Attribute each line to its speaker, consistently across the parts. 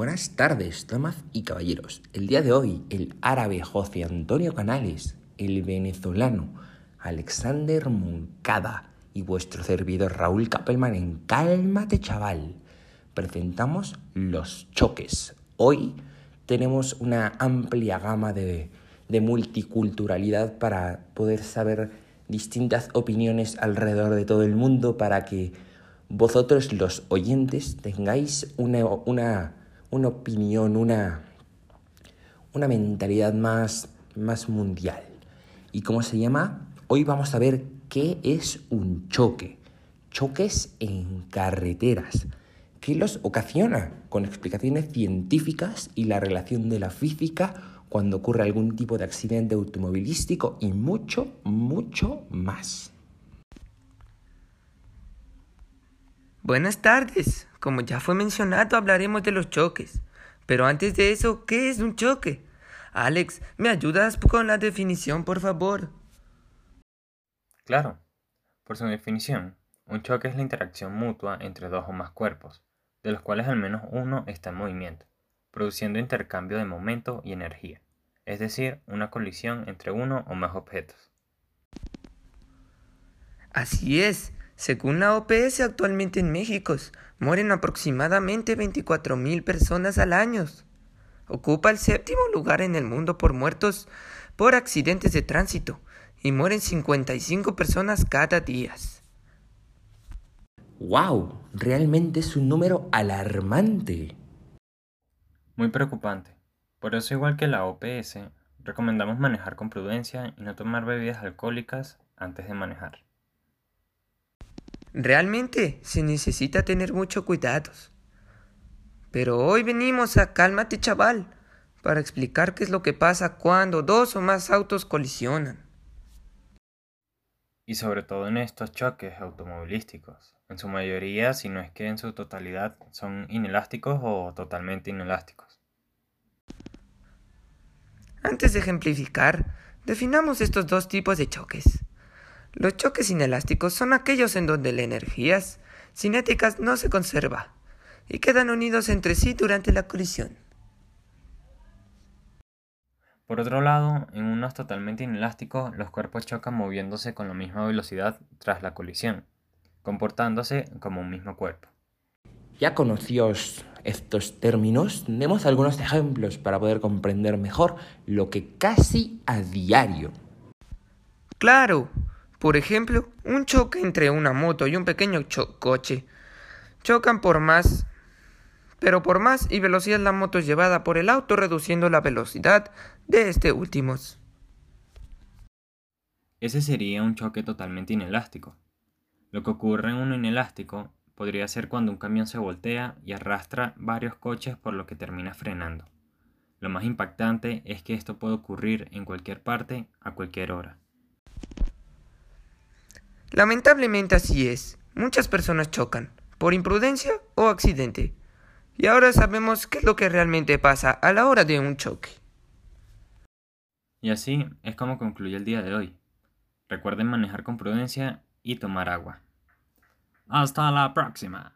Speaker 1: Buenas tardes, damas y caballeros. El día de hoy, el árabe José Antonio Canales, el venezolano Alexander Moncada y vuestro servidor Raúl Capelman en Cálmate Chaval presentamos los choques. Hoy tenemos una amplia gama de, de multiculturalidad para poder saber distintas opiniones alrededor de todo el mundo para que vosotros los oyentes tengáis una, una una opinión, una, una mentalidad más, más mundial. ¿Y cómo se llama? Hoy vamos a ver qué es un choque. Choques en carreteras. ¿Qué los ocasiona? Con explicaciones científicas y la relación de la física cuando ocurre algún tipo de accidente automovilístico y mucho, mucho más.
Speaker 2: Buenas tardes. Como ya fue mencionado, hablaremos de los choques. Pero antes de eso, ¿qué es un choque? Alex, ¿me ayudas con la definición, por favor?
Speaker 3: Claro. Por su definición, un choque es la interacción mutua entre dos o más cuerpos, de los cuales al menos uno está en movimiento, produciendo intercambio de momento y energía, es decir, una colisión entre uno o más objetos.
Speaker 2: Así es. Según la OPS, actualmente en México mueren aproximadamente 24.000 personas al año. Ocupa el séptimo lugar en el mundo por muertos por accidentes de tránsito y mueren 55 personas cada día.
Speaker 1: ¡Wow! Realmente es un número alarmante.
Speaker 3: Muy preocupante. Por eso, igual que la OPS, recomendamos manejar con prudencia y no tomar bebidas alcohólicas antes de manejar.
Speaker 2: Realmente se necesita tener mucho cuidado. Pero hoy venimos a Cálmate chaval para explicar qué es lo que pasa cuando dos o más autos colisionan.
Speaker 3: Y sobre todo en estos choques automovilísticos. En su mayoría, si no es que en su totalidad, son inelásticos o totalmente inelásticos.
Speaker 2: Antes de ejemplificar, definamos estos dos tipos de choques. Los choques inelásticos son aquellos en donde las energías cinéticas no se conserva y quedan unidos entre sí durante la colisión.
Speaker 3: Por otro lado, en unos totalmente inelásticos, los cuerpos chocan moviéndose con la misma velocidad tras la colisión, comportándose como un mismo cuerpo.
Speaker 1: Ya conocidos estos términos, tenemos algunos ejemplos para poder comprender mejor lo que casi a diario.
Speaker 2: Claro, por ejemplo, un choque entre una moto y un pequeño coche. Chocan por más, pero por más y velocidad la moto es llevada por el auto reduciendo la velocidad de este último.
Speaker 3: Ese sería un choque totalmente inelástico. Lo que ocurre en un inelástico podría ser cuando un camión se voltea y arrastra varios coches por lo que termina frenando. Lo más impactante es que esto puede ocurrir en cualquier parte a cualquier hora.
Speaker 2: Lamentablemente así es. Muchas personas chocan, por imprudencia o accidente. Y ahora sabemos qué es lo que realmente pasa a la hora de un choque.
Speaker 3: Y así es como concluye el día de hoy. Recuerden manejar con prudencia y tomar agua. Hasta la próxima.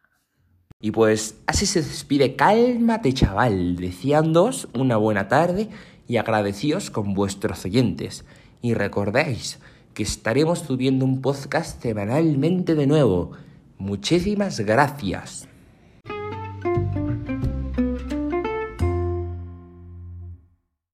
Speaker 1: Y pues así se despide Cálmate chaval, deseándoos una buena tarde y agradecidos con vuestros oyentes. Y recordéis, que estaremos subiendo un podcast semanalmente de nuevo. Muchísimas gracias.